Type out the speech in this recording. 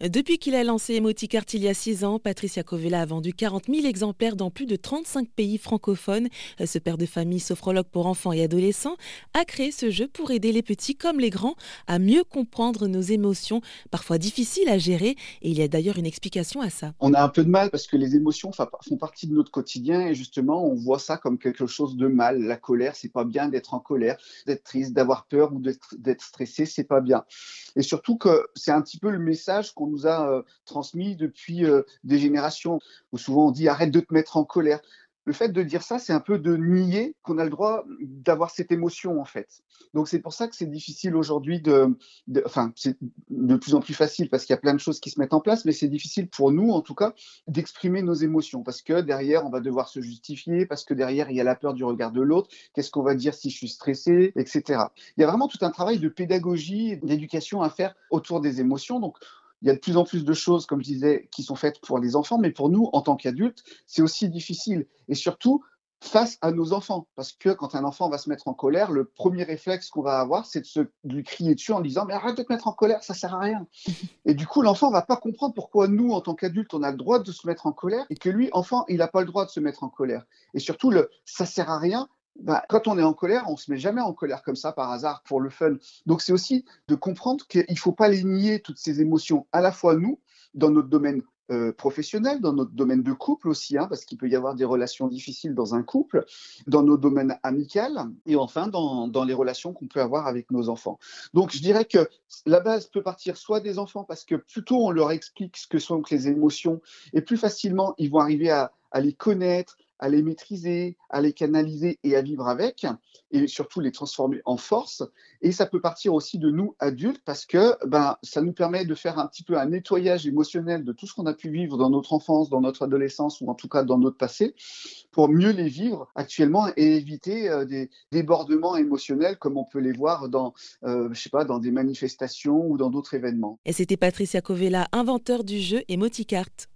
Depuis qu'il a lancé Emoticart il y a 6 ans, Patricia Covella a vendu 40 000 exemplaires dans plus de 35 pays francophones. Ce père de famille, sophrologue pour enfants et adolescents, a créé ce jeu pour aider les petits comme les grands à mieux comprendre nos émotions, parfois difficiles à gérer. Et il y a d'ailleurs une explication à ça. On a un peu de mal parce que les émotions font partie de notre quotidien et justement, on voit ça comme quelque chose de mal. La colère, c'est pas bien d'être en colère, d'être triste, d'avoir peur ou d'être stressé, c'est pas bien. Et surtout que c'est un petit peu le message qu'on nous a euh, transmis depuis euh, des générations, où souvent on dit arrête de te mettre en colère. Le fait de dire ça, c'est un peu de nier qu'on a le droit d'avoir cette émotion, en fait. Donc, c'est pour ça que c'est difficile aujourd'hui de, Enfin, c'est de plus en plus facile parce qu'il y a plein de choses qui se mettent en place, mais c'est difficile pour nous, en tout cas, d'exprimer nos émotions parce que derrière, on va devoir se justifier, parce que derrière, il y a la peur du regard de l'autre. Qu'est-ce qu'on va dire si je suis stressé, etc. Il y a vraiment tout un travail de pédagogie, d'éducation à faire autour des émotions. Donc, il y a de plus en plus de choses, comme je disais, qui sont faites pour les enfants, mais pour nous, en tant qu'adultes, c'est aussi difficile. Et surtout, face à nos enfants. Parce que quand un enfant va se mettre en colère, le premier réflexe qu'on va avoir, c'est de, se, lui crier dessus en disant Mais arrête de te mettre en colère, ça sert à rien. Et du coup, l'enfant va pas comprendre pourquoi nous, en tant qu'adultes, on a le droit de se mettre en colère et que lui, enfant, il n'a pas le droit de se mettre en colère. Et surtout, le ça sert à rien, bah, quand on est en colère, on se met jamais en colère comme ça par hasard pour le fun. Donc c'est aussi de comprendre qu'il ne faut pas les nier toutes ces émotions, à la fois nous, dans notre domaine euh, professionnel, dans notre domaine de couple aussi, hein, parce qu'il peut y avoir des relations difficiles dans un couple, dans nos domaines amicaux et enfin dans, les relations qu'on peut avoir avec nos enfants. Donc je dirais que la base peut partir soit des enfants, parce que plutôt on leur explique ce que sont les émotions, et plus facilement ils vont arriver à les connaître, à les maîtriser, à les canaliser et à vivre avec, et surtout les transformer en force. Et ça peut partir aussi de nous adultes parce que ben, ça nous permet de faire un petit peu un nettoyage émotionnel de tout ce qu'on a pu vivre dans notre enfance, dans notre adolescence ou en tout cas dans notre passé, pour mieux les vivre actuellement et éviter euh, des débordements émotionnels comme on peut les voir dans, euh, je sais pas, dans des manifestations ou dans d'autres événements. Et c'était Patricia Covella, inventeur du jeu Emoticart.